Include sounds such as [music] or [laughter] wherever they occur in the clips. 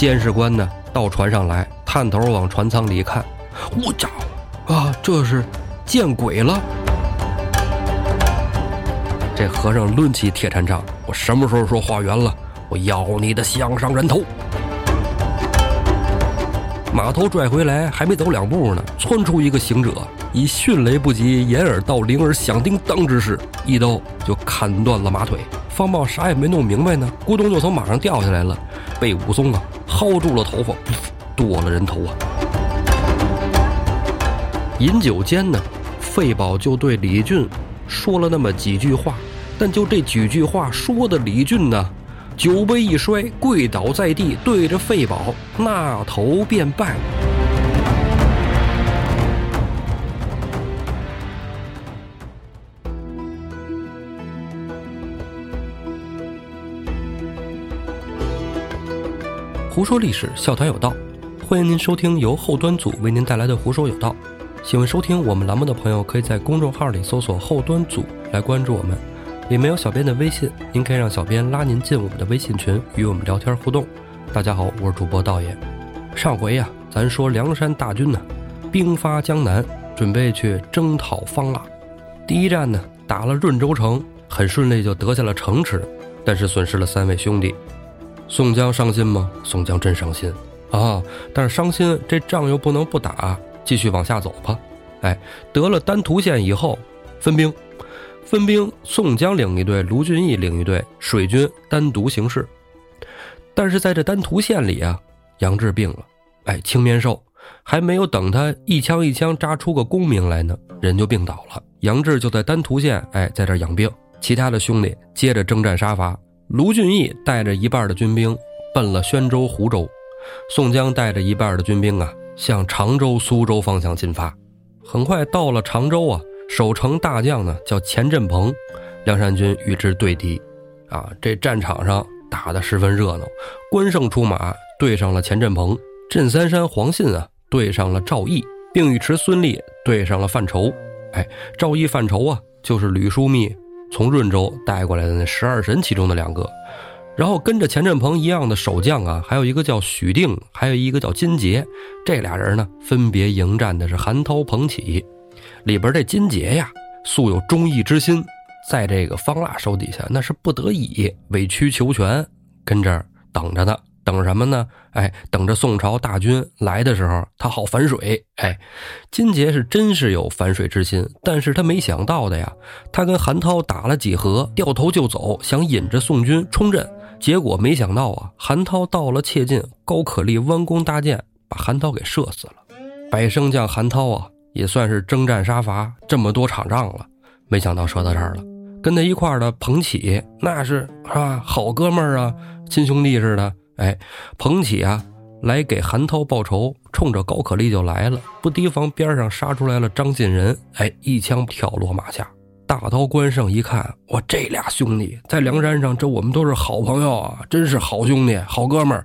监视官呢到船上来，探头往船舱里一看，我家伙啊，这是见鬼了！这和尚抡起铁禅杖，我什么时候说化缘了？我要你的项上人头！马头拽回来，还没走两步呢，窜出一个行者，以迅雷不及掩耳盗铃而响叮当之势，一刀就砍断了马腿。方茂啥也没弄明白呢，咕咚就从马上掉下来了，被武松啊薅住了头发，剁了人头啊！饮酒间呢，费宝就对李俊说了那么几句话，但就这几句话说的李俊呢。酒杯一摔，跪倒在地，对着费宝那头便拜。胡说历史，笑谈有道，欢迎您收听由后端组为您带来的《胡说有道》。喜欢收听我们栏目的朋友，可以在公众号里搜索“后端组”来关注我们。里面有小编的微信，您可以让小编拉您进我们的微信群，与我们聊天互动。大家好，我是主播道爷。上回呀，咱说梁山大军呢，兵发江南，准备去征讨方腊。第一战呢，打了润州城，很顺利就得下了城池，但是损失了三位兄弟。宋江伤心吗？宋江真伤心啊！但是伤心，这仗又不能不打，继续往下走吧。哎，得了丹徒县以后，分兵。分兵，宋江领一队，卢俊义领一队，水军单独行事。但是在这丹徒县里啊，杨志病了，哎，青面兽还没有等他一枪一枪扎出个功名来呢，人就病倒了。杨志就在丹徒县，哎，在这养病。其他的兄弟接着征战杀伐。卢俊义带着一半的军兵奔了宣州、湖州，宋江带着一半的军兵啊，向常州、苏州方向进发。很快到了常州啊。守城大将呢叫钱振鹏，梁山军与之对敌，啊，这战场上打得十分热闹。关胜出马对上了钱振鹏，镇三山黄信啊对上了赵毅，并尉迟孙立对上了范畴。哎，赵毅、范畴啊，就是吕书密从润州带过来的那十二神其中的两个。然后跟着钱振鹏一样的守将啊，还有一个叫许定，还有一个叫金杰。这俩人呢，分别迎战的是韩涛、彭起。里边这金杰呀，素有忠义之心，在这个方腊手底下，那是不得已委曲求全，跟这儿等着呢。等什么呢？哎，等着宋朝大军来的时候，他好反水。哎，金杰是真是有反水之心，但是他没想到的呀，他跟韩涛打了几合，掉头就走，想引着宋军冲阵，结果没想到啊，韩涛到了切近，高可立弯弓搭箭，把韩涛给射死了。百胜将韩涛啊！也算是征战杀伐这么多场仗了，没想到说到这儿了。跟他一块儿的彭起，那是啊，好哥们儿啊，亲兄弟似的。哎，彭起啊，来给韩涛报仇，冲着高可立就来了，不提防边上杀出来了张进仁，哎，一枪挑落马下。大刀关胜一看，我这俩兄弟在梁山上，这我们都是好朋友啊，真是好兄弟、好哥们儿，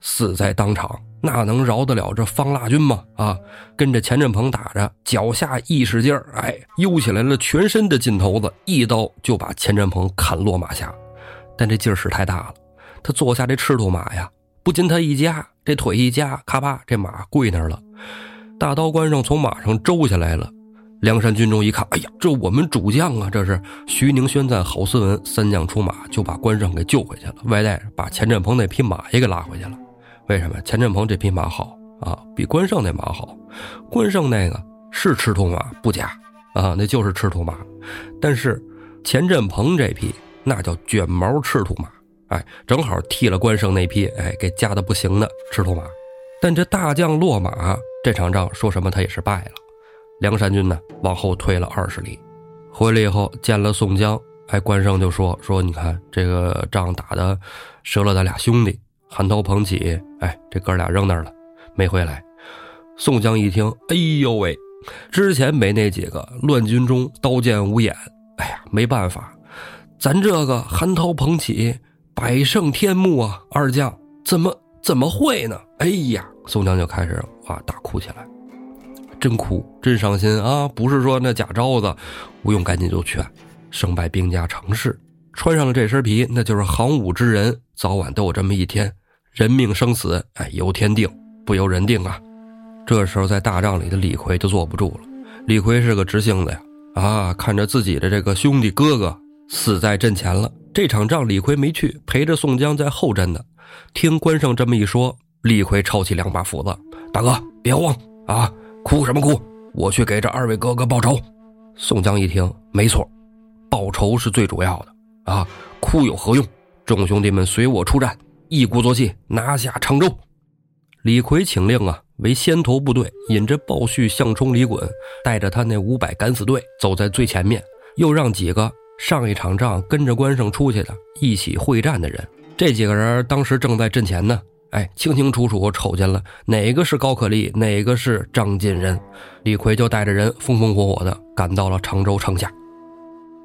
死在当场。那能饶得了这方腊军吗？啊，跟着钱振鹏打着，脚下一使劲儿，哎，悠起来了全身的劲头子，一刀就把钱振鹏砍落马下。但这劲儿使太大了，他坐下这赤兔马呀，不禁他一夹，这腿一夹，咔吧，这马跪那儿了。大刀关胜从马上周下来了。梁山军中一看，哎呀，这我们主将啊，这是徐宁、宣赞、郝思文三将出马，就把关胜给救回去了。外带把钱振鹏那匹马也给拉回去了。为什么钱振鹏这匹马好啊？比关胜那马好。关胜那个是赤兔马不假啊，那就是赤兔马。但是钱振鹏这匹那叫卷毛赤兔马，哎，正好替了关胜那匹哎给夹的不行的赤兔马。但这大将落马，这场仗说什么他也是败了。梁山军呢往后退了二十里，回来以后见了宋江，哎，关胜就说说你看这个仗打的折了咱俩兄弟。韩涛、彭起，哎，这哥俩扔那儿了，没回来。宋江一听，哎呦喂，之前没那几个乱军中刀剑无眼，哎呀，没办法，咱这个韩涛、彭起，百胜天目啊，二将怎么怎么会呢？哎呀，宋江就开始哇大哭起来，真哭，真伤心啊！不是说那假招子，吴用赶紧就劝，胜败兵家常事，穿上了这身皮，那就是行武之人，早晚都有这么一天。人命生死，哎，由天定，不由人定啊。这时候在大帐里的李逵就坐不住了。李逵是个直性子呀，啊，看着自己的这个兄弟哥哥死在阵前了，这场仗李逵没去，陪着宋江在后阵呢。听关胜这么一说，李逵抄起两把斧子，大哥别慌啊，哭什么哭？我去给这二位哥哥报仇。宋江一听，没错，报仇是最主要的啊，哭有何用？众兄弟们随我出战，一鼓作气拿下常州。李逵请令啊，为先头部队引着鲍旭、项冲、李衮，带着他那五百敢死队走在最前面，又让几个上一场仗跟着关胜出去的一起会战的人。这几个人当时正在阵前呢，哎，清清楚楚瞅见了哪个是高可立，哪个是张进仁。李逵就带着人风风火火的赶到了常州城下。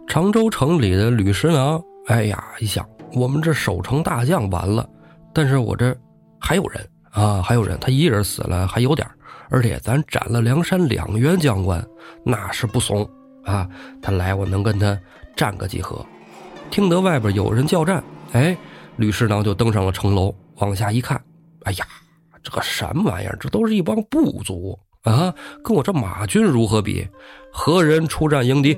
常州城里的吕师郎，哎呀，一想，我们这守城大将完了，但是我这还有人啊，还有人，他一人死了还有点而且咱斩了梁山两员将官，那是不怂啊。他来，我能跟他战个几合。听得外边有人叫战，哎。吕师郎就登上了城楼，往下一看，哎呀，这个什么玩意儿？这都是一帮部族啊，跟我这马军如何比？何人出战迎敌？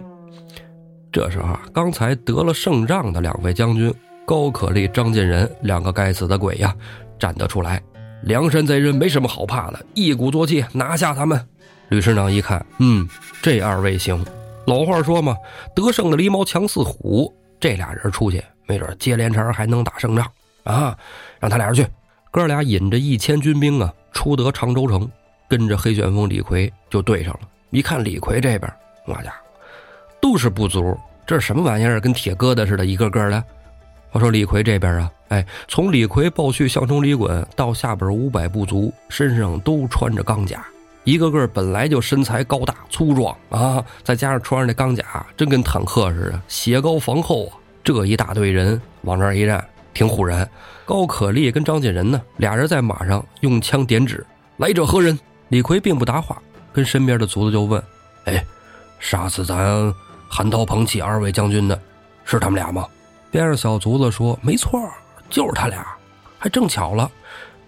这时候啊，刚才得了胜仗的两位将军高可立、张进仁两个该死的鬼呀，站得出来。梁山贼人没什么好怕的，一鼓作气拿下他们。吕师长一看，嗯，这二位行。老话说嘛，得胜的狸猫强似虎，这俩人出去。没准接连茬还能打胜仗啊！让他俩人去，哥俩引着一千军兵啊，出得常州城，跟着黑旋风李逵就对上了。一看李逵这边，我家都是部族，这是什么玩意儿？跟铁疙瘩似的，一个个的。我说李逵这边啊，哎，从李逵、鲍旭、项冲、李衮到下边五百步卒，身上都穿着钢甲，一个个本来就身材高大粗壮啊，再加上穿上那钢甲，真跟坦克似的，斜高防厚啊。这一大队人往这儿一站，挺唬人。高可立跟张进仁呢，俩人在马上用枪点指：“来者何人？”李逵并不答话，跟身边的卒子就问：“哎，杀死咱韩涛、彭起二位将军的，是他们俩吗？”边上小卒子说：“没错，就是他俩。还正巧了，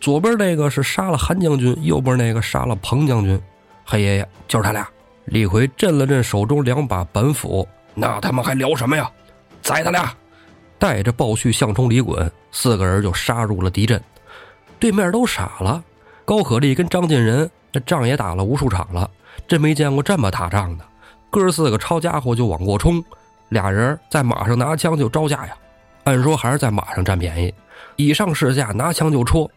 左边那个是杀了韩将军，右边那个杀了彭将军。黑爷爷就是他俩。”李逵震了震手中两把板斧：“那他们还聊什么呀？”宰他俩，带着鲍旭、项冲、李衮四个人就杀入了敌阵。对面都傻了。高可立跟张进仁那仗也打了无数场了，真没见过这么打仗的。哥四个抄家伙就往过冲，俩人在马上拿枪就招架呀。按说还是在马上占便宜，以上试下拿枪就戳。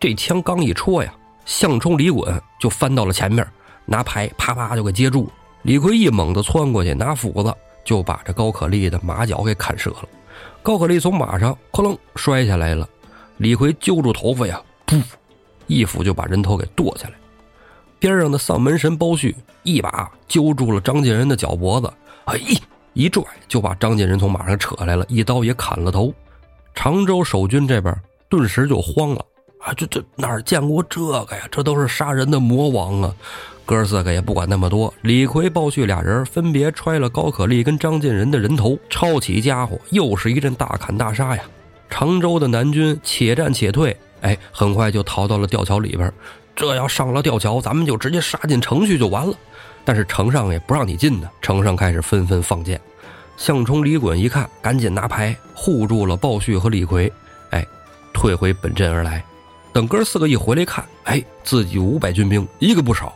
这枪刚一戳呀，向冲、李衮就翻到了前面，拿牌啪啪就给接住。李逵一猛子窜过去拿斧子。就把这高可立的马脚给砍折了，高可立从马上哐啷摔下来了，李逵揪住头发呀，噗，一斧就把人头给剁下来。边上的丧门神包旭一把揪住了张进仁的脚脖子，哎，一拽就把张进仁从马上扯来了，一刀也砍了头。常州守军这边顿时就慌了啊，这这哪儿见过这个呀？这都是杀人的魔王啊！哥四个也不管那么多，李逵、鲍旭俩人分别揣了高可立跟张进仁的人头，抄起家伙，又是一阵大砍大杀呀！常州的南军且战且退，哎，很快就逃到了吊桥里边。这要上了吊桥，咱们就直接杀进城去就完了。但是城上也不让你进呢，城上开始纷纷放箭。项冲、李衮一看，赶紧拿牌护住了鲍旭和李逵，哎，退回本阵而来。等哥四个一回来看，哎，自己五百军兵一个不少。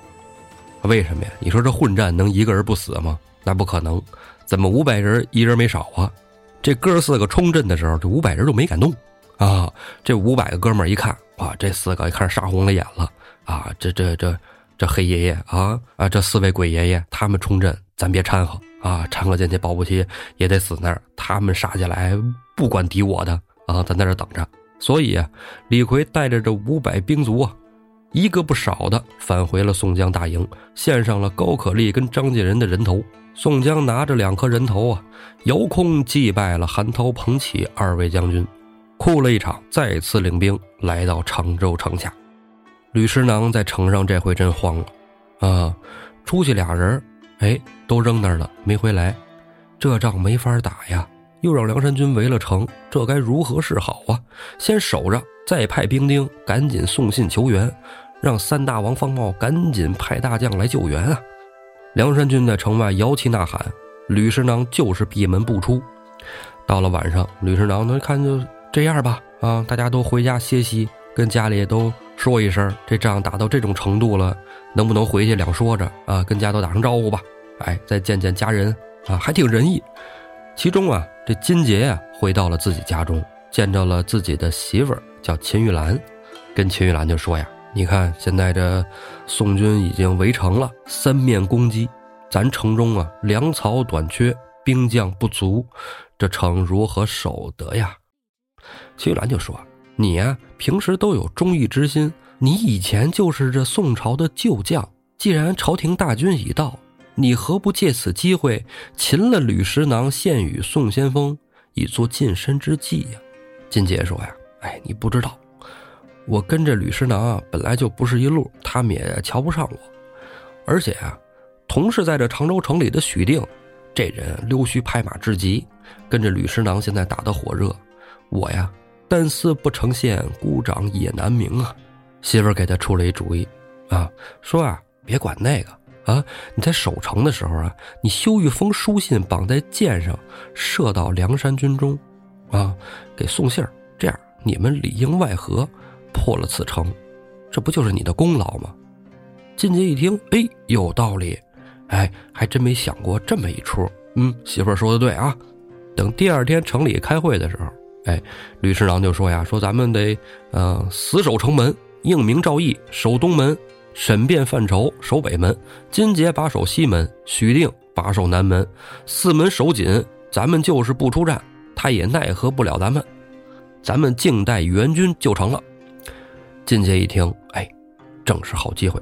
为什么呀？你说这混战能一个人不死吗？那不可能，怎么五百人一人没少啊？这哥四个冲阵的时候，这五百人就没敢动啊！这五百个哥们儿一看，哇，这四个开始杀红了眼了啊！这这这这黑爷爷啊啊！这四位鬼爷爷他们冲阵，咱别掺和啊！掺和进去，保不齐也得死那儿。他们杀进来，不管敌我的啊，咱在这等着。所以啊，李逵带着这五百兵卒啊。一个不少的返回了宋江大营，献上了高可立跟张进仁的人头。宋江拿着两颗人头啊，遥空祭拜了韩涛、彭起二位将军，哭了一场，再次领兵来到常州城下。吕师囊在城上这回真慌了，啊，出去俩人，哎，都扔那儿了，没回来，这仗没法打呀。又让梁山军围了城，这该如何是好啊？先守着，再派兵丁赶紧送信求援，让三大王方茂赶紧派大将来救援啊！梁山军在城外摇旗呐喊，吕师囊就是闭门不出。到了晚上，吕师囊那看就这样吧，啊，大家都回家歇息，跟家里都说一声，这仗打到这种程度了，能不能回去两说着啊？跟家都打声招呼吧，哎，再见见家人啊，还挺仁义。其中啊，这金杰呀回到了自己家中，见着了自己的媳妇儿，叫秦玉兰，跟秦玉兰就说呀：“你看现在这宋军已经围城了，三面攻击，咱城中啊粮草短缺，兵将不足，这城如何守得呀？”秦玉兰就说：“你呀平时都有忠义之心，你以前就是这宋朝的旧将，既然朝廷大军已到。”你何不借此机会擒了吕石囊，献与宋先锋，以作近身之计呀？金杰说呀：“哎，你不知道，我跟着吕石囊啊，本来就不是一路，他们也瞧不上我。而且啊，同是在这常州城里的许定，这人溜须拍马之极，跟着吕石囊现在打得火热，我呀，单丝不成线，孤掌也难鸣啊。媳妇儿给他出了一主意，啊，说啊，别管那个。”啊！你在守城的时候啊，你修一封书信，绑在箭上，射到梁山军中，啊，给送信儿。这样你们里应外合，破了此城，这不就是你的功劳吗？金杰一听，哎，有道理，哎，还真没想过这么一出。嗯，媳妇儿说的对啊。等第二天城里开会的时候，哎，吕师长就说呀，说咱们得，呃，死守城门，应明诏议，守东门。审辩范畴守北门，金杰把守西门，许定把守南门，四门守紧。咱们就是不出战，他也奈何不了咱们。咱们静待援军就成了。金杰一听，哎，正是好机会。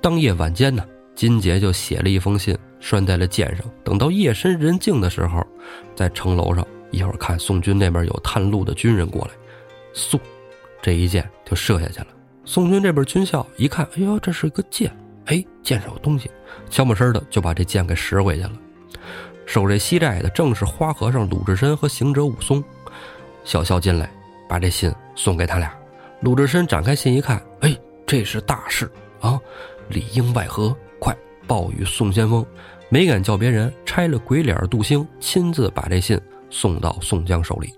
当夜晚间呢，金杰就写了一封信，拴在了箭上。等到夜深人静的时候，在城楼上一会儿看宋军那边有探路的军人过来，嗖，这一箭就射下去了。宋军这边军校一看，哎呦，这是一个剑，哎，剑上有东西，悄没声的就把这剑给拾回去了。守这西寨的正是花和尚鲁智深和行者武松，小校进来，把这信送给他俩。鲁智深展开信一看，哎，这是大事啊，里应外合，快报与宋先锋。没敢叫别人，拆了鬼脸杜兴，亲自把这信送到宋江手里。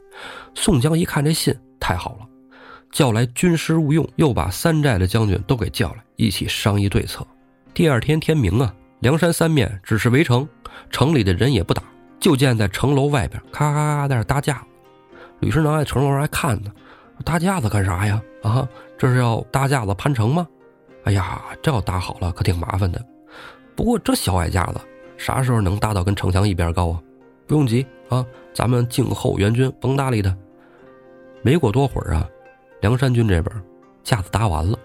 宋江一看这信，太好了。叫来军师吴用，又把三寨的将军都给叫来，一起商议对策。第二天天明啊，梁山三面只是围城，城里的人也不打，就见在城楼外边咔咔咔在那搭架子。吕师囊在城楼上还看呢，搭架子干啥呀？啊，这是要搭架子攀城吗？哎呀，这要搭好了可挺麻烦的。不过这小矮架子啥时候能搭到跟城墙一边高啊？不用急啊，咱们静候援军，甭搭理他。没过多会儿啊。梁山军这边架子搭完了，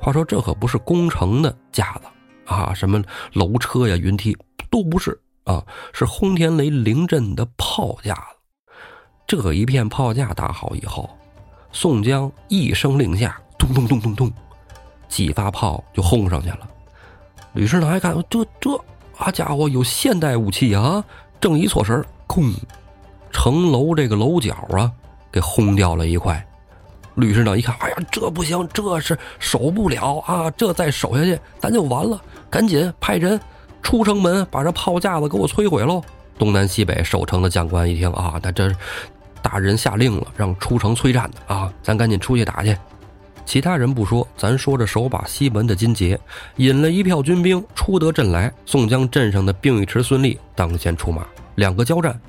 话说这可不是攻城的架子啊，什么楼车呀、云梯都不是啊，是轰天雷临阵的炮架子。这一片炮架打好以后，宋江一声令下，咚咚咚咚咚，几发炮就轰上去了。吕师长还看这这啊家伙有现代武器啊，正一错神空，城楼这个楼角啊给轰掉了一块。吕师长一看，哎呀，这不行，这是守不了啊！这再守下去，咱就完了。赶紧派人出城门，把这炮架子给我摧毁喽！东南西北守城的将官一听啊，那这大人下令了，让出城催战的啊，咱赶紧出去打去。其他人不说，咱说着手把西门的金杰，引了一票军兵出得阵来。宋江镇上的并尉迟孙立当先出马，两个交战，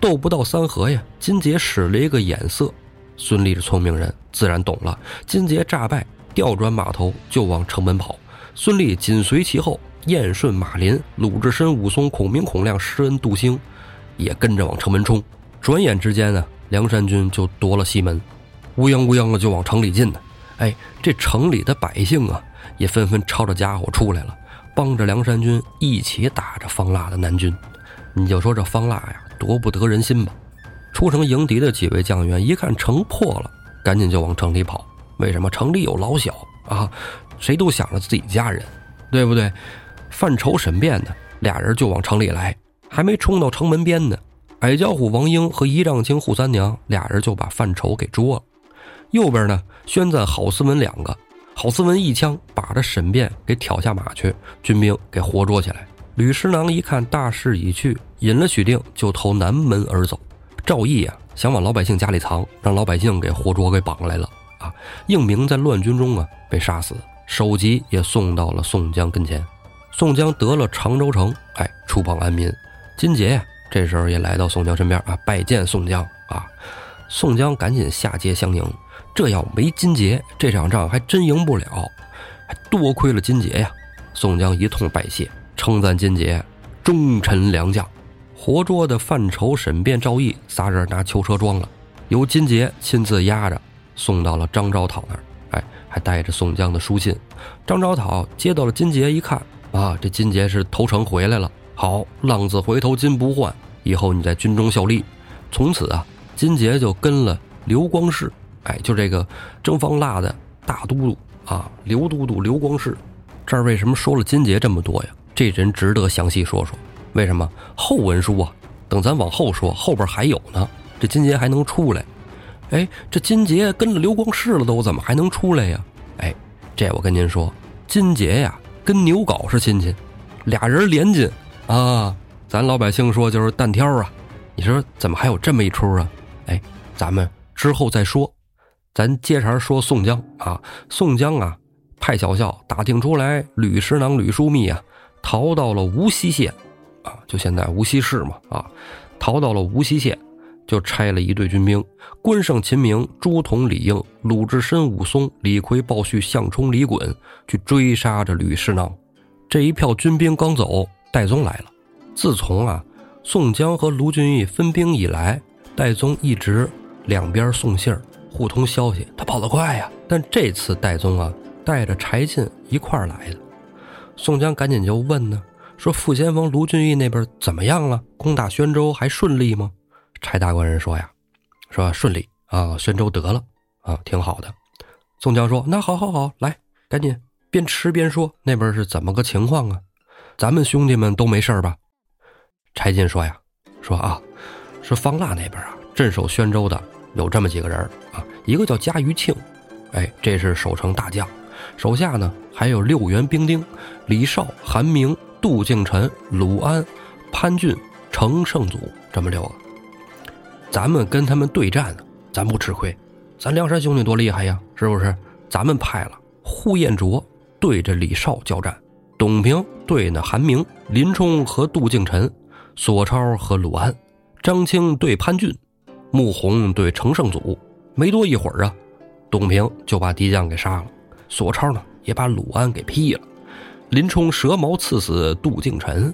斗不到三合呀。金杰使了一个眼色。孙立是聪明人，自然懂了。金杰诈败，调转马头就往城门跑。孙立紧随其后，燕顺、马林、鲁智深、武松、孔明、孔亮、施恩、杜兴，也跟着往城门冲。转眼之间呢，梁山军就夺了西门，乌泱乌泱的就往城里进呢。哎，这城里的百姓啊，也纷纷抄着家伙出来了，帮着梁山军一起打着方腊的南军。你就说这方腊呀，多不得人心吧？出城迎敌的几位将员一看城破了，赶紧就往城里跑。为什么？城里有老小啊，谁都想着自己家人，对不对？犯愁审辩的俩人就往城里来，还没冲到城门边呢，矮脚虎王英和仪仗卿扈三娘俩人就把范畴给捉了。右边呢，宣赞、郝思文两个，郝思文一枪把这沈辩给挑下马去，军兵给活捉起来。吕师囊一看大势已去，引了许定就投南门而走。赵毅啊，想往老百姓家里藏，让老百姓给活捉给绑来了啊。应明在乱军中啊被杀死，首级也送到了宋江跟前。宋江得了常州城，哎，出榜安民。金杰呀。这时候也来到宋江身边啊，拜见宋江啊！宋江赶紧下阶相迎。这要没金杰，这场仗还真赢不了。还多亏了金杰呀！宋江一通拜谢，称赞金杰忠臣良将。活捉的范畴、沈辩、赵毅仨人拿囚车装了，由金杰亲自押着送到了张昭讨那儿。哎，还带着宋江的书信。张昭讨接到了金杰，一看啊，这金杰是投诚回来了。好，浪子回头金不换。以后你在军中效力，从此啊，金杰就跟了刘光世，哎，就这个征方腊的大都督啊，刘都督刘光世。这儿为什么说了金杰这么多呀？这人值得详细说说。为什么？后文书啊，等咱往后说，后边还有呢。这金杰还能出来？哎，这金杰跟了刘光世了，都怎么还能出来呀？哎，这我跟您说，金杰呀，跟牛皋是亲戚，俩人连襟啊。咱老百姓说就是单挑啊，你说怎么还有这么一出啊？哎，咱们之后再说，咱接茬说宋江啊。宋江啊，派小校打听出来，吕师囊、吕书密啊，逃到了无锡县，啊，就现在无锡市嘛，啊，逃到了无锡县，就差了一队军兵，关胜、秦明、朱仝、李应、鲁智深、武松、李逵、鲍旭、项冲、李衮去追杀着吕世囊。这一票军兵刚走，戴宗来了。自从啊，宋江和卢俊义分兵以来，戴宗一直两边送信儿，互通消息。他跑得快呀，但这次戴宗啊，带着柴进一块儿来的。宋江赶紧就问呢，说副先锋卢俊义那边怎么样了？攻打宣州还顺利吗？柴大官人说呀，说顺利啊，宣州得了啊，挺好的。宋江说，那好好好，来，赶紧边吃边说，那边是怎么个情况啊？咱们兄弟们都没事吧？柴进说呀，说啊，说方腊那边啊，镇守宣州的有这么几个人啊，一个叫嘉余庆，哎，这是守城大将，手下呢还有六员兵丁，李绍、韩明、杜敬臣、鲁安、潘俊、程胜祖这么六个。咱们跟他们对战，咱不吃亏，咱梁山兄弟多厉害呀，是不是？咱们派了呼延灼对着李绍交战，董平对那韩明、林冲和杜敬臣。索超和鲁安，张青对潘俊，穆弘对程胜祖。没多一会儿啊，董平就把敌将给杀了，索超呢也把鲁安给劈了，林冲蛇矛刺死杜敬臣，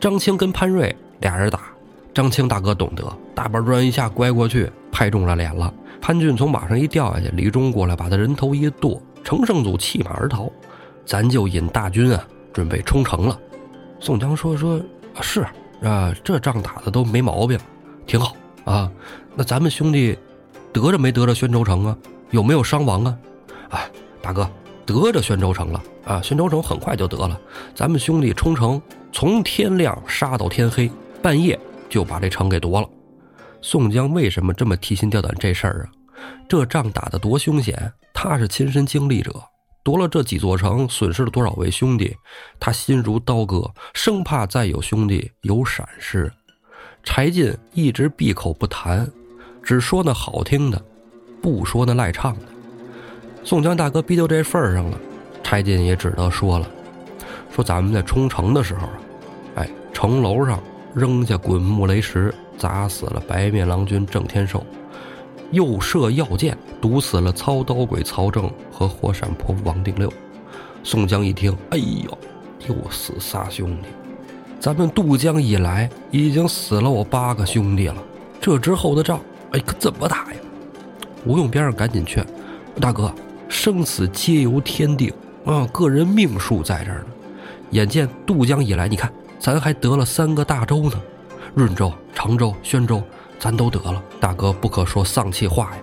张青跟潘瑞俩人打，张青大哥懂得，大板砖一下拐过去，拍中了脸了。潘俊从马上一掉下去，李忠过来把他人头一剁，程胜祖弃马而逃。咱就引大军啊，准备冲城了。宋江说说，是。啊，这仗打的都没毛病，挺好啊。那咱们兄弟得着没得着宣州城啊？有没有伤亡啊？哎，大哥，得着宣州城了啊！宣州城很快就得了。咱们兄弟冲城，从天亮杀到天黑，半夜就把这城给夺了。宋江为什么这么提心吊胆这事儿啊？这仗打得多凶险，他是亲身经历者。夺了这几座城，损失了多少位兄弟？他心如刀割，生怕再有兄弟有闪失。柴进一直闭口不谈，只说那好听的，不说那赖唱的。宋江大哥逼到这份儿上了，柴进也只得说了：“说咱们在冲城的时候啊，哎，城楼上扔下滚木雷石，砸死了白面郎君郑天寿。”又射药箭，毒死了操刀鬼曹正和火闪婆王定六。宋江一听，哎呦，又死仨兄弟！咱们渡江以来，已经死了我八个兄弟了。这之后的仗，哎，可怎么打呀？吴用边上赶紧劝大哥：“生死皆由天定啊，个人命数在这儿呢。眼见渡江以来，你看咱还得了三个大州呢，润州、常州、宣州。”咱都得了，大哥不可说丧气话呀！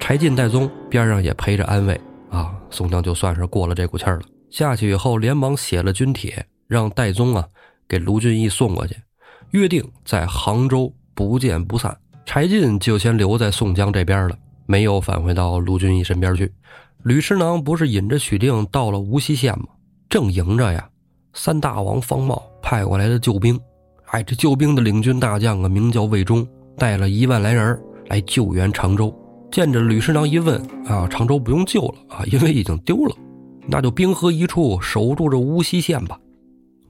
柴进、戴宗边上也陪着安慰啊。宋江就算是过了这股气儿了。下去以后，连忙写了军帖，让戴宗啊给卢俊义送过去，约定在杭州不见不散。柴进就先留在宋江这边了，没有返回到卢俊义身边去。吕师囊不是引着许定到了无锡县吗？正迎着呀，三大王方茂派过来的救兵。哎，这救兵的领军大将啊，名叫魏忠，带了一万来人来救援常州。见着吕师囊一问啊，常州不用救了啊，因为已经丢了，那就兵合一处，守住这无锡县吧。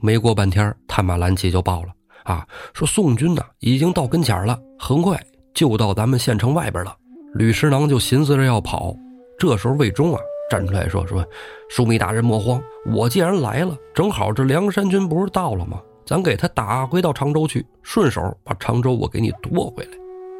没过半天，探马蓝旗就报了啊，说宋军呢已经到跟前了，很快就到咱们县城外边了。吕师囊就寻思着要跑。这时候，魏忠啊站出来说：“说，枢密大人莫慌，我既然来了，正好这梁山军不是到了吗？咱给他打回到常州去，顺手把常州我给你夺回来。”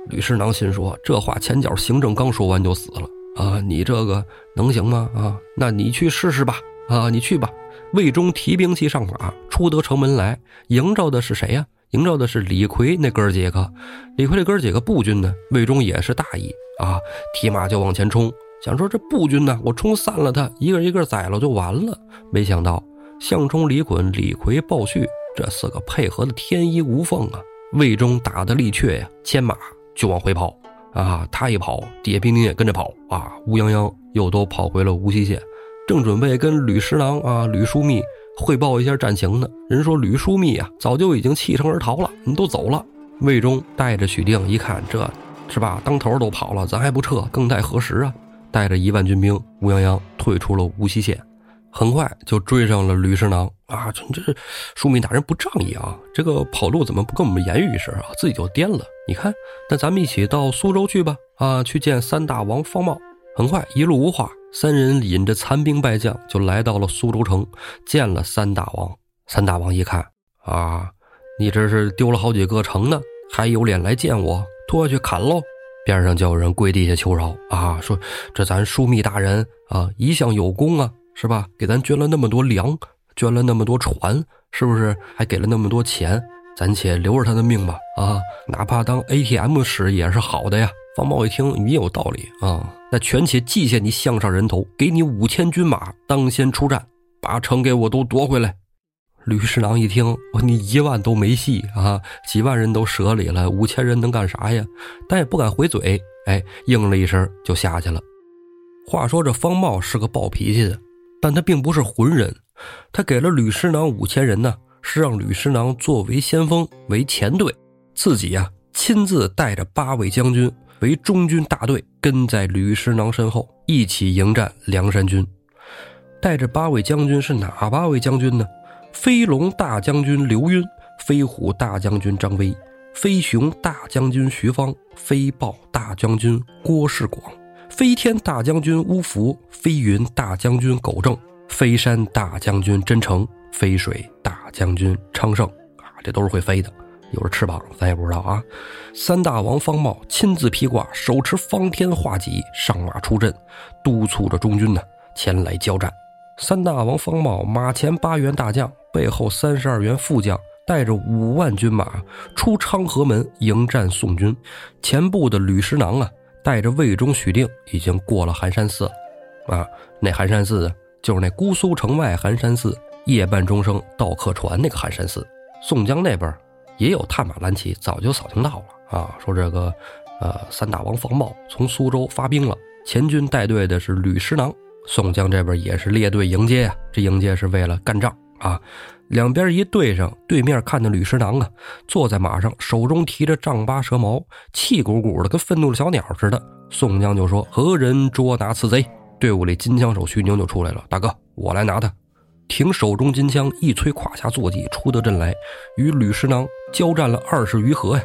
吕师囊心说：“这话前脚行政刚说完就死了啊！你这个能行吗？啊，那你去试试吧！啊，你去吧。”魏忠提兵器上马，出得城门来，迎着的是谁呀？迎着的是李逵那哥几个。李逵这哥几个步军呢？魏忠也是大意啊，提马就往前冲。想说这步军呢，我冲散了他，一个一个宰了就完了。没想到项冲、李衮、李逵、鲍旭这四个配合的天衣无缝啊！魏忠打的力却呀，牵马就往回跑啊！他一跑，底下兵丁也跟着跑啊！乌泱泱又都跑回了无锡县，正准备跟吕师囊啊、吕枢密汇报一下战情呢。人说吕枢密啊，早就已经弃城而逃了，人都走了。魏忠带着许定一看，这是吧？当头都跑了，咱还不撤，更待何时啊？带着一万军兵，乌泱泱退出了无锡县，很快就追上了吕世囊啊！这这枢密大人不仗义啊！这个跑路怎么不跟我们言语一声啊？自己就颠了。你看，那咱们一起到苏州去吧！啊，去见三大王方茂。很快一路无话，三人引着残兵败将就来到了苏州城，见了三大王。三大王一看啊，你这是丢了好几个城呢，还有脸来见我？拖下去砍喽！边上叫人跪地下求饶啊，说这咱枢密大人啊一向有功啊，是吧？给咱捐了那么多粮，捐了那么多船，是不是？还给了那么多钱，咱且留着他的命吧啊，哪怕当 ATM 使也是好的呀。方茂一听，你有道理啊，那全且记下你项上人头，给你五千军马，当先出战，把城给我都夺回来。吕侍郎一听，我你一万都没戏啊，几万人都折里了，五千人能干啥呀？但也不敢回嘴，哎，应了一声就下去了。话说这方茂是个暴脾气的，但他并不是浑人，他给了吕师囊五千人呢，是让吕师囊作为先锋为前队，自己呀亲自带着八位将军为中军大队，跟在吕师囊身后一起迎战梁山军。带着八位将军是哪八位将军呢？飞龙大将军刘赟，飞虎大将军张威，飞熊大将军徐芳，飞豹大将军郭世广，飞天大将军乌福，飞云大将军苟正，飞山大将军真诚，飞水大将军昌盛啊，这都是会飞的，有着翅膀，咱也不知道啊。三大王方茂亲自披挂，手持方天画戟，上马出阵，督促着中军呢前来交战。三大王方茂马前八员大将。背后三十二员副将带着五万军马出昌河门迎战宋军，前部的吕师囊啊，带着魏忠、许定已经过了寒山寺了。啊，那寒山寺就是那姑苏城外寒山寺，夜半钟声到客船那个寒山寺。宋江那边也有探马蓝旗，早就扫听到了啊，说这个呃三大王方茂从苏州发兵了，前军带队的是吕师囊，宋江这边也是列队迎接呀，这迎接是为了干仗。啊，两边一对上，对面看见吕师囊啊，坐在马上，手中提着丈八蛇矛，气鼓鼓的，跟愤怒的小鸟似的。宋江就说：“何人捉拿此贼？”队伍里金枪手徐宁就出来了：“大哥，我来拿他。”挺手中金枪，一催胯下坐骑，出得阵来，与吕师囊交战了二十余合呀。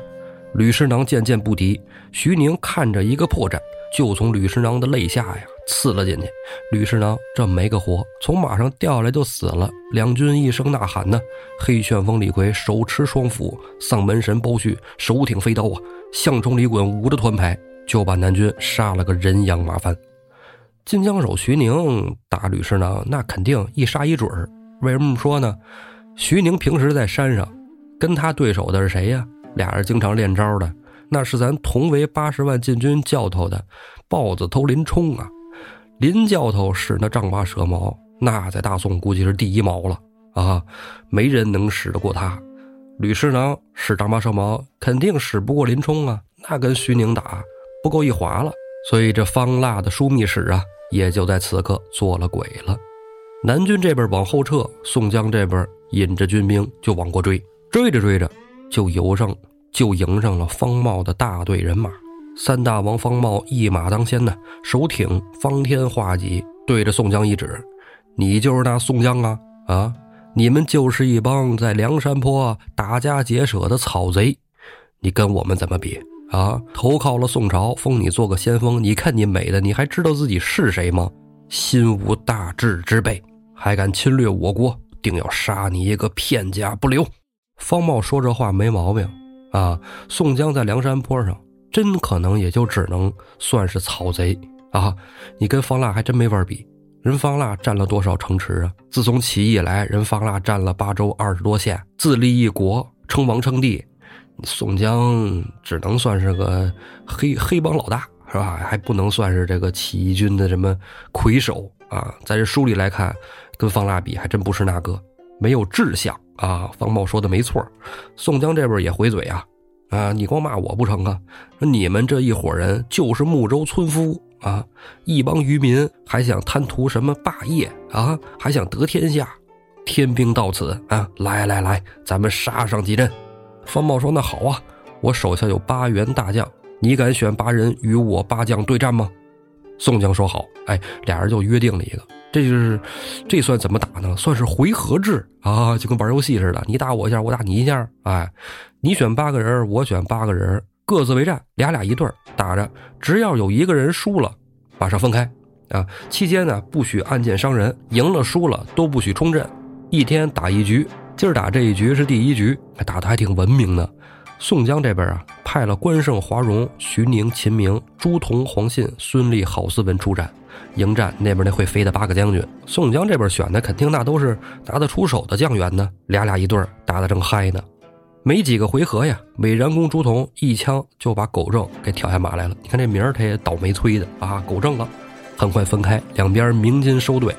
吕师囊渐渐不敌，徐宁看着一个破绽，就从吕师囊的肋下呀。刺了进去，吕世囊这没个活，从马上掉下来就死了。两军一声呐喊呢，黑旋风李逵手持双斧，丧门神包胥手挺飞刀啊，项冲李衮舞着团牌，就把南军杀了个人仰马翻。金枪手徐宁打吕世囊，那肯定一杀一准儿。为什么说呢？徐宁平时在山上，跟他对手的是谁呀？俩人经常练招的，那是咱同为八十万禁军教头的豹子头林冲啊。林教头使那丈八蛇矛，那在大宋估计是第一矛了啊！没人能使得过他。吕师囊使丈八蛇矛，肯定使不过林冲啊，那跟徐宁打不够一划了。所以这方腊的枢密使啊，也就在此刻做了鬼了。南军这边往后撤，宋江这边引着军兵就往过追，追着追着就游上，就迎上了方茂的大队人马。三大王方茂一马当先呢，手挺方天画戟，对着宋江一指：“你就是那宋江啊！啊，你们就是一帮在梁山坡打家劫舍的草贼，你跟我们怎么比啊？投靠了宋朝，封你做个先锋，你看你美的，你还知道自己是谁吗？心无大志之辈，还敢侵略我国，定要杀你一个片甲不留！”方茂说这话没毛病啊。宋江在梁山坡上。真可能也就只能算是草贼啊！你跟方腊还真没法比。人方腊占了多少城池啊？自从起义以来，人方腊占了八州二十多县，自立一国，称王称帝。宋江只能算是个黑 [laughs] 黑帮老大，是吧？还不能算是这个起义军的什么魁首啊！在这书里来看，跟方腊比，还真不是那个，没有志向啊！方茂说的没错，宋江这边也回嘴啊。啊！你光骂我不成啊？你们这一伙人就是睦州村夫啊！一帮渔民还想贪图什么霸业啊？还想得天下？天兵到此啊！来来来，咱们杀上几阵。方茂说：“那好啊，我手下有八员大将，你敢选八人与我八将对战吗？”宋江说：“好。”哎，俩人就约定了一个，这就是这算怎么打呢？算是回合制啊，就跟玩游戏似的，你打我一下，我打你一下，哎。你选八个人，我选八个人，各自为战，俩俩一对打着，只要有一个人输了，马上分开啊！期间呢，不许暗箭伤人，赢了输了都不许冲阵，一天打一局。今儿打这一局是第一局，打的还挺文明的。宋江这边啊，派了关胜、华容、徐宁、秦明、朱仝、黄信、孙立、郝思文出战，迎战那边那会飞的八个将军。宋江这边选的肯定那都是拿得出手的将员呢，俩俩一对打得正嗨呢。没几个回合呀，美髯公朱仝一枪就把狗正给挑下马来了。你看这名儿，他也倒霉催的啊！狗正了，很快分开，两边鸣金收队。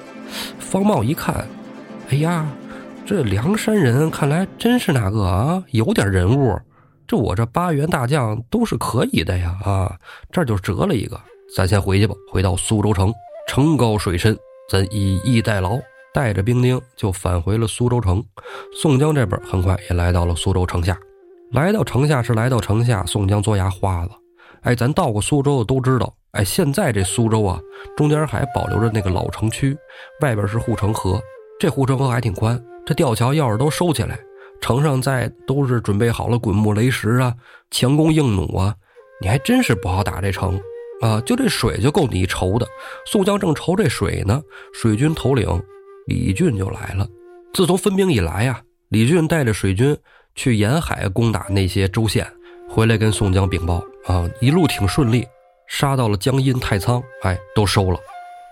方茂一看，哎呀，这梁山人看来真是那个啊，有点人物。这我这八员大将都是可以的呀啊！这就折了一个，咱先回去吧，回到苏州城，城高水深，咱以逸待劳。带着兵丁就返回了苏州城，宋江这边很快也来到了苏州城下。来到城下是来到城下，宋江做牙花了。哎，咱到过苏州的都知道，哎，现在这苏州啊，中间还保留着那个老城区，外边是护城河。这护城河还挺宽，这吊桥要是都收起来，城上在都是准备好了滚木雷石啊，强弓硬弩啊，你还真是不好打这城啊！就这水就够你愁的。宋江正愁这水呢，水军头领。李俊就来了。自从分兵以来呀，李俊带着水军去沿海攻打那些州县，回来跟宋江禀报啊，一路挺顺利，杀到了江阴、太仓，哎，都收了，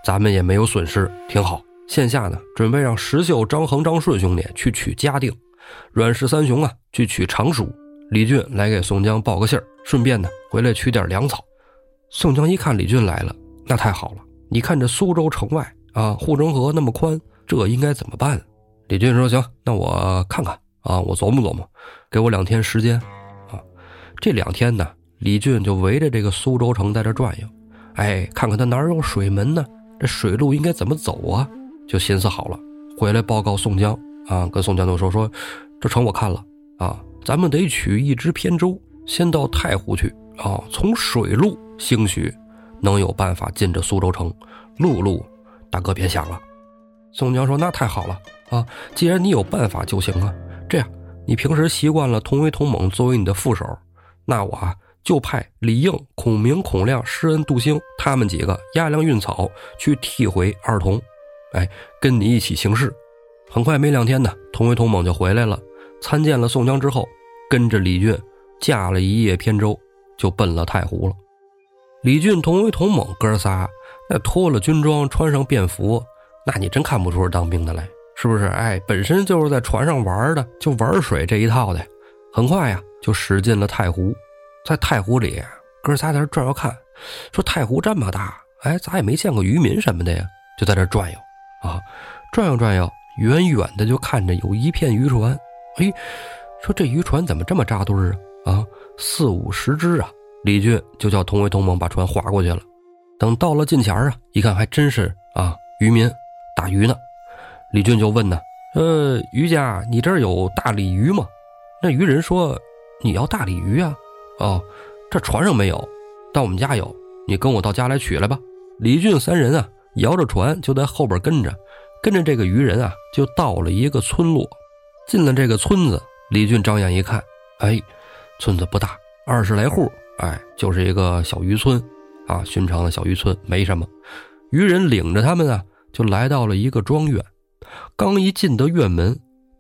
咱们也没有损失，挺好。线下呢，准备让石秀、张衡、张顺兄弟去取嘉定，阮氏三雄啊去取常熟。李俊来给宋江报个信儿，顺便呢回来取点粮草。宋江一看李俊来了，那太好了。你看这苏州城外啊，护城河那么宽。这应该怎么办？李俊说：“行，那我看看啊，我琢磨琢磨，给我两天时间啊。这两天呢，李俊就围着这个苏州城在这转悠，哎，看看他哪有水门呢？这水路应该怎么走啊？就心思好了，回来报告宋江啊，跟宋江就说说，这城我看了啊，咱们得取一支偏舟，先到太湖去啊，从水路兴许能有办法进这苏州城。陆路，大哥别想了。”宋江说：“那太好了啊！既然你有办法就行啊。这样，你平时习惯了同威、同猛作为你的副手，那我啊就派李应、孔明、孔亮、施恩、杜兴他们几个押粮运草去替回二童，哎，跟你一起行事。很快没两天呢，同威、同猛就回来了，参见了宋江之后，跟着李俊驾了一叶扁舟，就奔了太湖了。李俊、同威、同猛哥仨那脱了军装，穿上便服。”那你真看不出是当兵的来，是不是？哎，本身就是在船上玩的，就玩水这一套的。很快呀，就驶进了太湖，在太湖里，哥仨在这转悠看，说太湖这么大，哎，咋也没见过渔民什么的呀？就在这转悠，啊，转悠转悠，远远的就看着有一片渔船，哎，说这渔船怎么这么扎堆儿啊？啊，四五十只啊！李俊就叫同为同盟把船划过去了。等到了近前啊，一看还真是啊，渔民打鱼呢。李俊就问呢：“呃，渔家，你这儿有大鲤鱼吗？”那渔人说：“你要大鲤鱼啊？哦，这船上没有，但我们家有。你跟我到家来取来吧。”李俊三人啊，摇着船就在后边跟着，跟着这个渔人啊，就到了一个村落。进了这个村子，李俊张眼一看，哎，村子不大，二十来户，哎，就是一个小渔村。啊，寻常的小渔村没什么。渔人领着他们啊，就来到了一个庄院。刚一进得院门，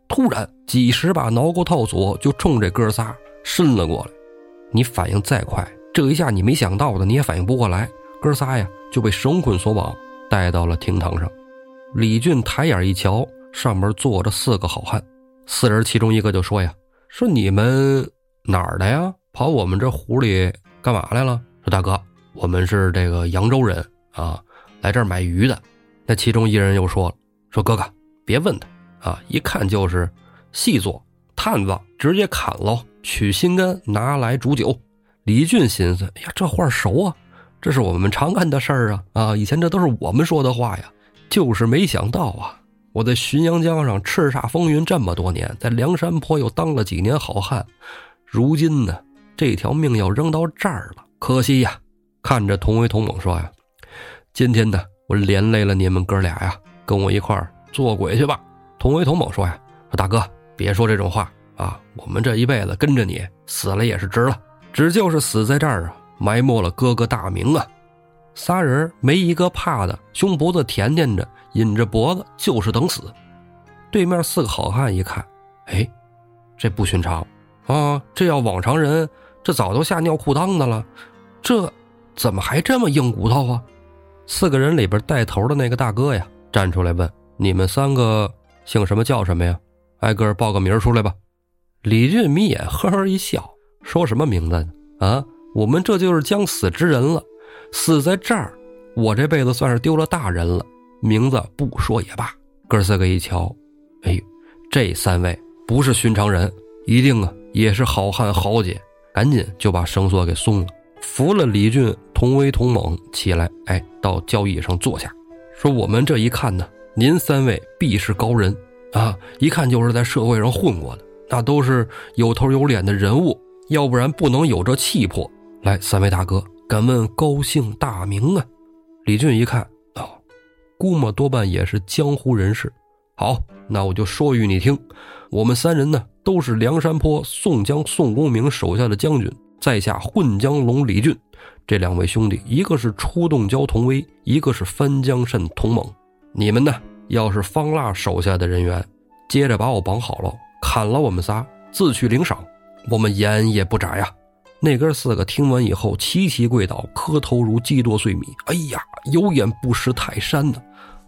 突然几十把挠钩套索就冲这哥仨伸了过来。你反应再快，这一下你没想到的，你也反应不过来。哥仨呀就被绳捆索绑，带到了厅堂上。李俊抬眼一瞧，上面坐着四个好汉。四人其中一个就说呀：“说你们哪儿的呀？跑我们这湖里干嘛来了？”说大哥。我们是这个扬州人啊，来这儿买鱼的。那其中一人又说了：“说哥哥，别问他啊，一看就是细作探子，直接砍喽，取心肝拿来煮酒。”李俊心思：“哎呀，这话熟啊，这是我们常干的事儿啊！啊，以前这都是我们说的话呀。就是没想到啊，我在浔阳江上叱咤风云这么多年，在梁山坡又当了几年好汉，如今呢，这条命要扔到这儿了，可惜呀。”看着同为同猛说呀，今天呢，我连累了你们哥俩呀，跟我一块儿做鬼去吧。同为同猛说呀，说大哥别说这种话啊，我们这一辈子跟着你，死了也是值了，只就是死在这儿啊，埋没了哥哥大名啊。仨人没一个怕的，胸脖子甜甜着，引着脖子就是等死。对面四个好汉一看，哎，这不寻常啊，这要往常人，这早都吓尿裤裆的了，这。怎么还这么硬骨头啊？四个人里边带头的那个大哥呀，站出来问：“你们三个姓什么叫什么呀？挨个报个名出来吧。”李俊眯眼呵呵一笑，说什么名字呢？啊，我们这就是将死之人了，死在这儿，我这辈子算是丢了大人了。名字不说也罢。哥四个一瞧，哎，这三位不是寻常人，一定啊也是好汉豪杰，赶紧就把绳索给松了。扶了李俊同威同猛起来，哎，到交椅上坐下，说：“我们这一看呢，您三位必是高人啊，一看就是在社会上混过的，那都是有头有脸的人物，要不然不能有这气魄。来，三位大哥，敢问高姓大名啊？”李俊一看，哦，估摸多半也是江湖人士。好，那我就说与你听，我们三人呢，都是梁山坡宋江宋公明手下的将军。在下混江龙李俊，这两位兄弟，一个是出洞蛟童威，一个是翻江蜃童猛。你们呢，要是方腊手下的人员，接着把我绑好了，砍了我们仨，自去领赏。我们眼也不眨呀。那哥四个听完以后，齐齐跪倒，磕头如鸡剁碎米。哎呀，有眼不识泰山呐！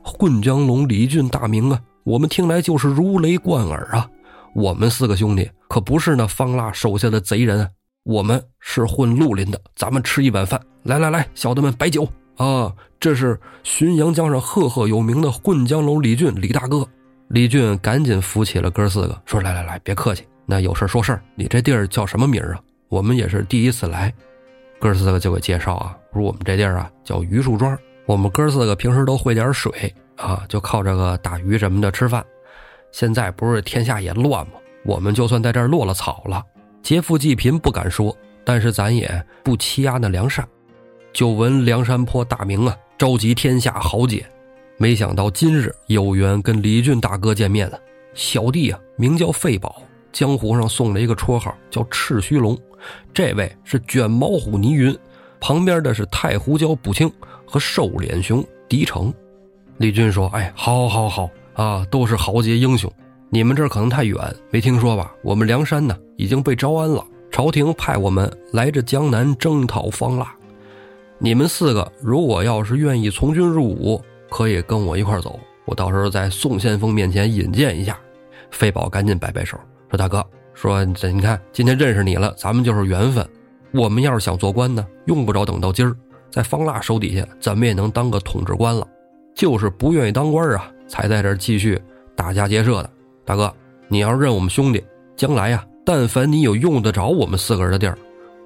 混江龙李俊大名啊，我们听来就是如雷贯耳啊。我们四个兄弟可不是那方腊手下的贼人。我们是混绿林的，咱们吃一碗饭。来来来，小的们摆酒啊！这是浔阳江上赫赫有名的混江龙李俊，李大哥。李俊赶紧扶起了哥四个，说：“来来来，别客气，那有事说事。你这地儿叫什么名啊？我们也是第一次来。”哥四个就给介绍啊，说：“我们这地儿啊叫榆树庄。我们哥四个平时都会点水啊，就靠这个打鱼什么的吃饭。现在不是天下也乱吗？我们就算在这儿落了草了。”劫富济贫不敢说，但是咱也不欺压那良善。久闻梁山坡大名啊，召集天下豪杰，没想到今日有缘跟李俊大哥见面了。小弟啊，名叫费宝，江湖上送了一个绰号叫赤须龙。这位是卷毛虎倪云，旁边的是太湖蛟卜青和瘦脸熊狄成。李俊说：“哎，好，好，好啊，都是豪杰英雄。”你们这儿可能太远，没听说吧？我们梁山呢已经被招安了，朝廷派我们来这江南征讨方腊。你们四个如果要是愿意从军入伍，可以跟我一块走。我到时候在宋先锋面前引荐一下。费宝赶紧摆摆手说：“大哥，说这你看今天认识你了，咱们就是缘分。我们要是想做官呢，用不着等到今儿，在方腊手底下，怎么也能当个统治官了。就是不愿意当官啊，才在这继续打家劫舍的。”大哥，你要认我们兄弟，将来呀但凡你有用得着我们四个人的地儿，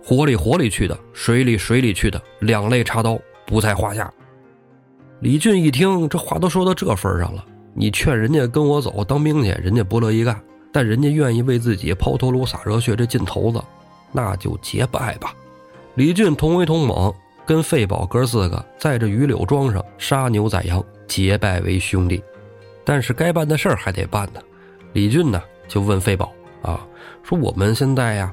火里火里去的，水里水里去的，两肋插刀不在话下。李俊一听这话都说到这份上了，你劝人家跟我走当兵去，人家不乐意干；但人家愿意为自己抛头颅洒热血这劲头子，那就结拜吧。李俊同威同猛，跟费宝哥四个在这榆柳庄上杀牛宰羊，结拜为兄弟。但是该办的事儿还得办呢。李俊呢就问费宝啊，说我们现在呀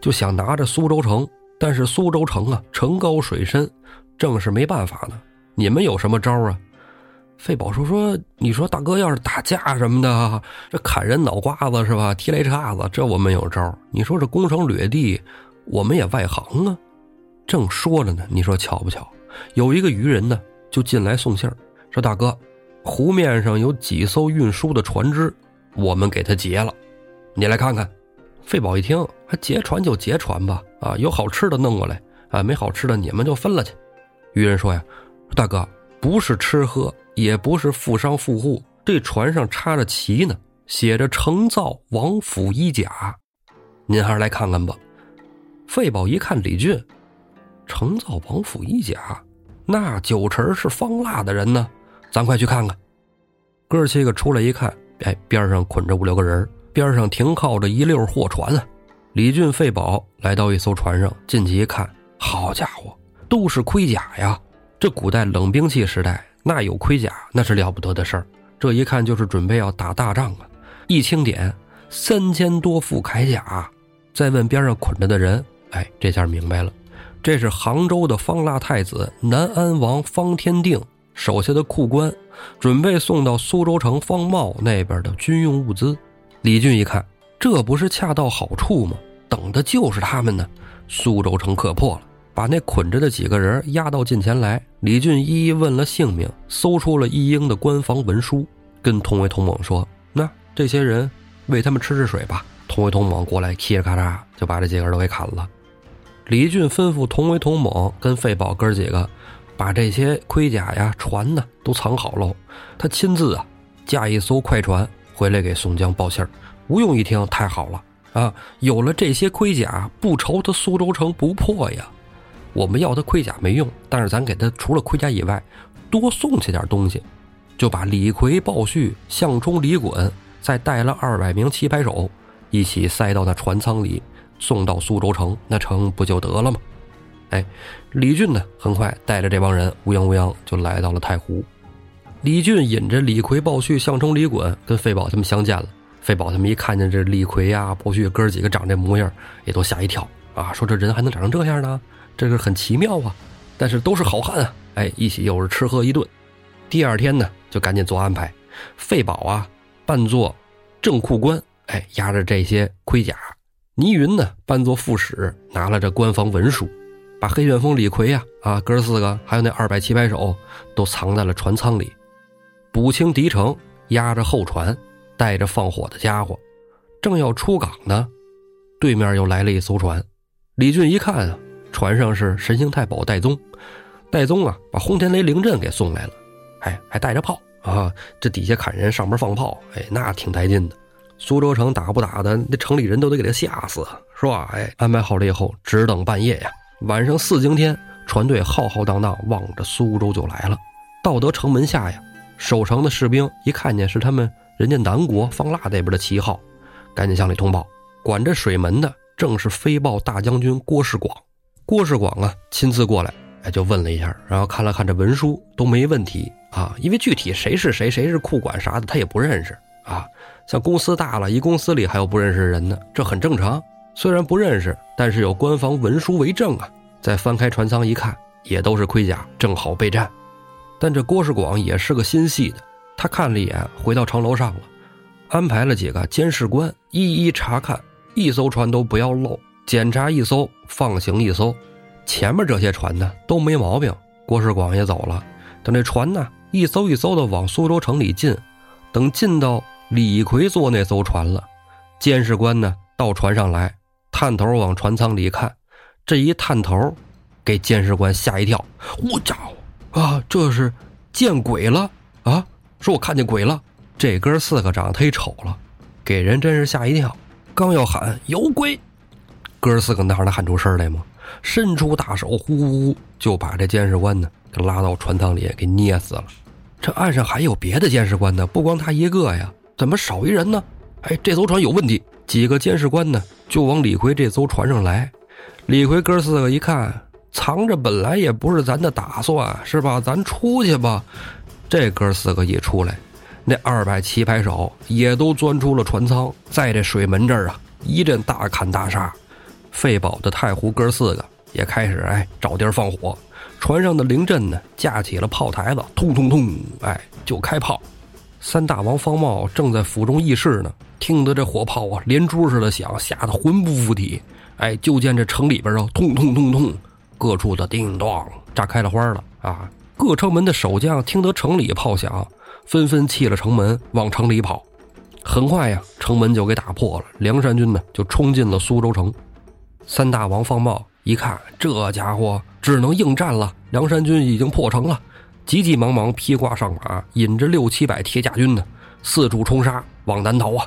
就想拿着苏州城，但是苏州城啊城高水深，正是没办法呢。你们有什么招啊？费宝说：“说你说大哥要是打架什么的，这砍人脑瓜子是吧？踢雷叉子，这我们有招。你说这攻城掠地，我们也外行啊。”正说着呢，你说巧不巧，有一个渔人呢就进来送信儿，说：“大哥，湖面上有几艘运输的船只，我们给他劫了，你来看看。”费宝一听，还劫船就劫船吧，啊，有好吃的弄过来，啊，没好吃的你们就分了去。渔人说呀。大哥，不是吃喝，也不是富商富户，这船上插着旗呢，写着“承造王府衣甲”，您还是来看看吧。费宝一看李俊，“承造王府衣甲”，那九成是方腊的人呢，咱快去看看。哥七个出来一看，哎，边上捆着五六个人，边上停靠着一溜货船啊。李俊、费宝来到一艘船上，进去一看，好家伙，都是盔甲呀！这古代冷兵器时代，那有盔甲那是了不得的事儿。这一看就是准备要打大仗啊！一清点，三千多副铠甲。再问边上捆着的人，哎，这下明白了，这是杭州的方腊太子南安王方天定手下的库官，准备送到苏州城方茂那边的军用物资。李俊一看，这不是恰到好处吗？等的就是他们呢！苏州城可破了。把那捆着的几个人押到近前来，李俊一一问了姓名，搜出了一英的官方文书，跟同为同猛说：“那这些人喂他们吃吃水吧。”同为同猛过来，嘁哩咔嚓就把这几个人都给砍了。李俊吩咐同为同猛跟费宝哥几个把这些盔甲呀、船呢都藏好喽。他亲自啊驾一艘快船回来给宋江报信儿。吴用一听，太好了啊！有了这些盔甲，不愁他苏州城不破呀。我们要他盔甲没用，但是咱给他除了盔甲以外，多送去点东西，就把李逵、鲍旭、项冲、李衮，再带了二百名棋牌手，一起塞到那船舱里，送到苏州城，那城不就得了吗？哎，李俊呢，很快带着这帮人乌泱乌泱就来到了太湖。李俊引着李逵、鲍旭、项冲、李衮跟费宝他们相见了。费宝他们一看见这李逵呀、鲍旭哥几个长这模样，也都吓一跳啊，说这人还能长成这样呢？这个很奇妙啊，但是都是好汉啊！哎，一起又是吃喝一顿。第二天呢，就赶紧做安排。费宝啊，扮作正库官，哎，压着这些盔甲；倪云呢，扮作副使，拿了这官方文书。把黑旋风李逵呀，啊，哥四个还有那二百七百手，都藏在了船舱里。补清敌城，压着后船，带着放火的家伙，正要出港呢，对面又来了一艘船。李俊一看啊。船上是神行太保戴宗，戴宗啊，把轰天雷灵阵给送来了，哎，还带着炮啊，这底下砍人，上边放炮，哎，那挺带劲的。苏州城打不打的，那城里人都得给他吓死，是吧？哎，安排好了以后，只等半夜呀。晚上四更天，船队浩浩荡荡望着苏州就来了。到得城门下呀，守城的士兵一看见是他们人家南国方腊那边的旗号，赶紧向里通报。管着水门的正是飞豹大将军郭世广。郭世广啊，亲自过来，哎，就问了一下，然后看了看这文书，都没问题啊。因为具体谁是谁，谁是库管啥的，他也不认识啊。像公司大了，一公司里还有不认识的人呢，这很正常。虽然不认识，但是有官方文书为证啊。再翻开船舱一看，也都是盔甲，正好备战。但这郭世广也是个心细的，他看了一眼，回到城楼上了，安排了几个监视官一一查看，一艘船都不要漏。检查一艘，放行一艘，前面这些船呢都没毛病。郭世广也走了，等这船呢一艘一艘的往苏州城里进，等进到李逵坐那艘船了，监视官呢到船上来，探头往船舱里看，这一探头，给监视官吓一跳，我家伙啊，这是见鬼了啊！说我看见鬼了，这哥四个长得忒丑了，给人真是吓一跳。刚要喊有鬼，哥四个哪能喊出声来吗？伸出大手，呼呼呼就把这监视官呢给拉到船舱里给捏死了。这岸上还有别的监视官呢，不光他一个呀，怎么少一人呢？哎，这艘船有问题。几个监视官呢就往李逵这艘船上来。李逵哥四个一看，藏着本来也不是咱的打算，是吧？咱出去吧。这哥四个一出来，那二百棋牌手也都钻出了船舱，在这水门这儿啊，一阵大砍大杀。费宝的太湖哥四个也开始哎找地儿放火。船上的凌震呢，架起了炮台子，通通通，哎，就开炮。三大王方茂正在府中议事呢，听得这火炮啊连珠似的响，吓得魂不附体。哎，就见这城里边啊，通通通通，各处的叮当炸开了花了啊！各城门的守将听得城里炮响，纷纷弃了城门往城里跑。很快呀，城门就给打破了，梁山军呢就冲进了苏州城。三大王方茂一看，这家伙只能应战了。梁山军已经破城了，急急忙忙披挂上马，引着六七百铁甲军呢，四处冲杀，往南逃啊！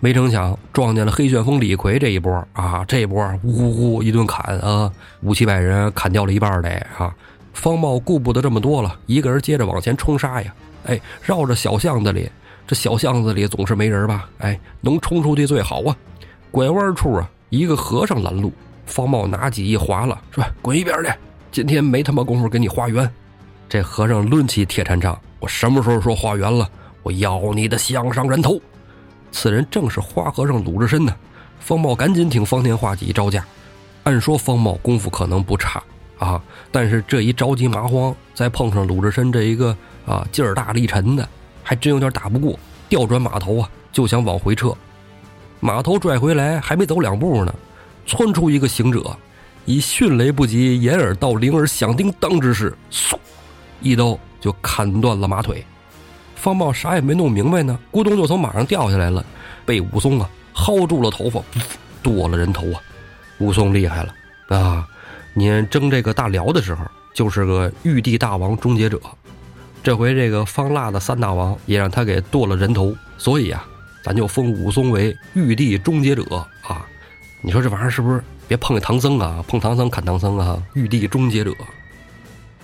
没成想撞见了黑旋风李逵这一波啊！[laughs] 这波呜呼呼一顿砍啊，五七百人砍掉了一半得啊！方茂顾不得这么多了，一个人接着往前冲杀呀！哎，绕着小巷子里，这小巷子里总是没人吧？哎，能冲出去最好啊！拐弯处啊！一个和尚拦路，方茂拿起一划了，说：“滚一边去！今天没他妈功夫给你化缘。”这和尚抡起铁禅杖：“我什么时候说化缘了？我要你的项上人头！”此人正是花和尚鲁智深呢。方茂赶紧挺方天画戟招架。按说方茂功夫可能不差啊，但是这一着急麻慌，再碰上鲁智深这一个啊劲儿大力沉的，还真有点打不过。调转马头啊，就想往回撤。马头拽回来，还没走两步呢，窜出一个行者，以迅雷不及掩耳盗铃而响叮当之势，嗖，一刀就砍断了马腿。方茂啥也没弄明白呢，咕咚就从马上掉下来了，被武松啊薅住了头发，剁了人头啊！武松厉害了啊！您争这个大辽的时候，就是个玉帝大王终结者，这回这个方腊的三大王也让他给剁了人头，所以啊。咱就封武松为玉帝终结者啊！你说这玩意儿是不是？别碰唐僧啊，碰唐僧砍唐僧啊！玉帝终结者。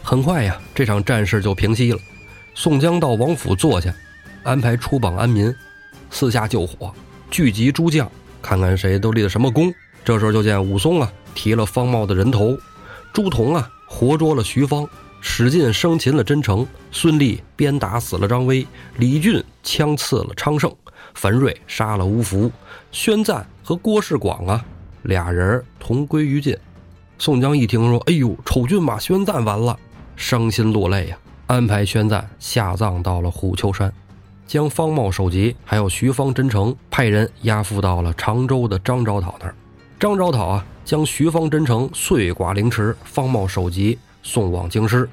很快呀，这场战事就平息了。宋江到王府坐下，安排出榜安民，四下救火，聚集诸将，看看谁都立了什么功。这时候就见武松啊提了方茂的人头，朱仝啊活捉了徐芳。史进生擒了真诚，孙立鞭打死了张威，李俊枪刺了昌盛，樊瑞杀了吴福，宣赞和郭世广啊俩人同归于尽。宋江一听说，哎呦，丑郡马宣赞完了，伤心落泪呀，安排宣赞下葬到了虎丘山，将方茂首级还有徐方真诚派人押赴到了常州的张昭讨那儿。张昭讨啊，将徐方真诚碎剐凌迟，方茂首级。送往京师，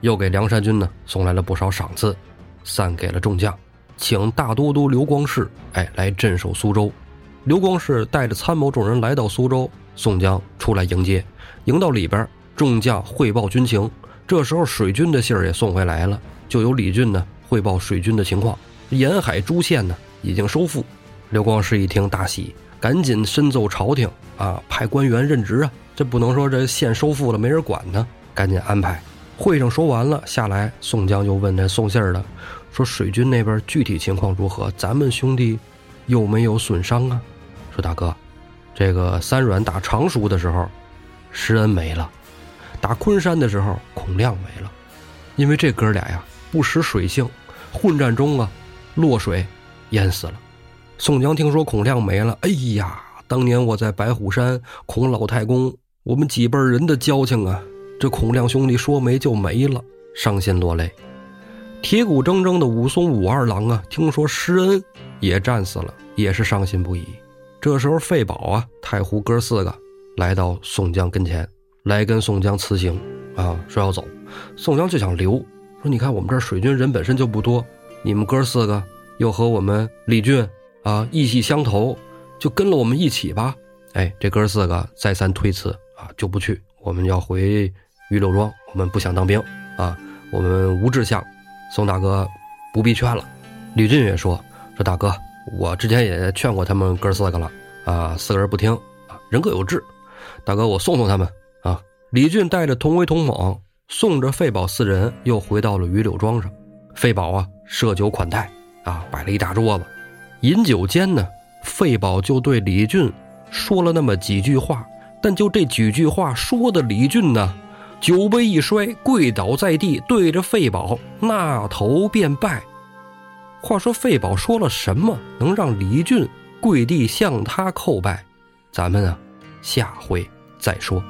又给梁山军呢送来了不少赏赐，散给了众将，请大都督刘光世哎来镇守苏州。刘光世带着参谋众人来到苏州，宋江出来迎接，迎到里边，众将汇报军情。这时候水军的信儿也送回来了，就由李俊呢汇报水军的情况，沿海诸县呢已经收复。刘光世一听大喜，赶紧申奏朝廷啊，派官员任职啊，这不能说这县收复了没人管呢。赶紧安排，会上说完了下来，宋江就问那送信儿的，说水军那边具体情况如何？咱们兄弟有没有损伤啊？说大哥，这个三阮打常熟的时候，施恩没了；打昆山的时候，孔亮没了。因为这哥俩呀不识水性，混战中啊落水淹死了。宋江听说孔亮没了，哎呀，当年我在白虎山孔老太公，我们几辈人的交情啊！这孔亮兄弟说没就没了，伤心落泪。铁骨铮铮的武松武二郎啊，听说施恩也战死了，也是伤心不已。这时候费宝啊、太湖哥四个来到宋江跟前，来跟宋江辞行啊，说要走。宋江就想留，说你看我们这水军人本身就不多，你们哥四个又和我们李俊啊意气相投，就跟了我们一起吧。哎，这哥四个再三推辞啊，就不去，我们要回。玉柳庄，我们不想当兵啊，我们无志向。宋大哥不必劝了。吕俊也说：“说大哥，我之前也劝过他们哥四个了啊，四个人不听啊，人各有志。大哥，我送送他们啊。李俊带着同威、同猛，送着费宝四人，又回到了榆柳庄上。费宝啊，设酒款待啊，摆了一大桌子。饮酒间呢，费宝就对李俊说了那么几句话。但就这几句话说的，李俊呢，酒杯一摔，跪倒在地，对着费宝那头便拜。话说费宝说了什么，能让李俊跪地向他叩拜？咱们啊，下回再说。